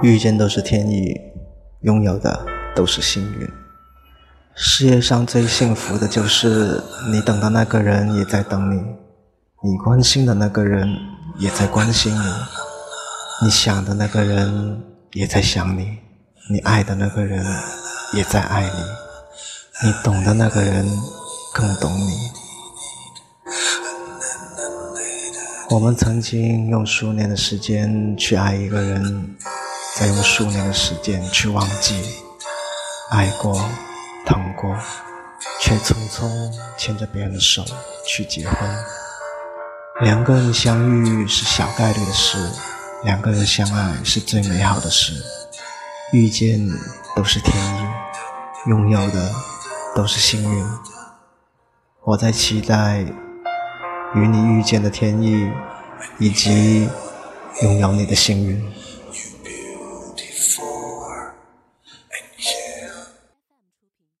遇见都是天意，拥有的都是幸运。世界上最幸福的就是你等的那个人也在等你，你关心的那个人也在关心你，你想的那个人也在想你，你爱的那个人也在爱你，你懂的那个人更懂你。我们曾经用数年的时间去爱一个人。再用数年的时间去忘记，爱过，疼过，却匆匆牵着别人的手去结婚。两个人相遇是小概率的事，两个人相爱是最美好的事。遇见都是天意，拥有的都是幸运。我在期待与你遇见的天意，以及拥有你的幸运。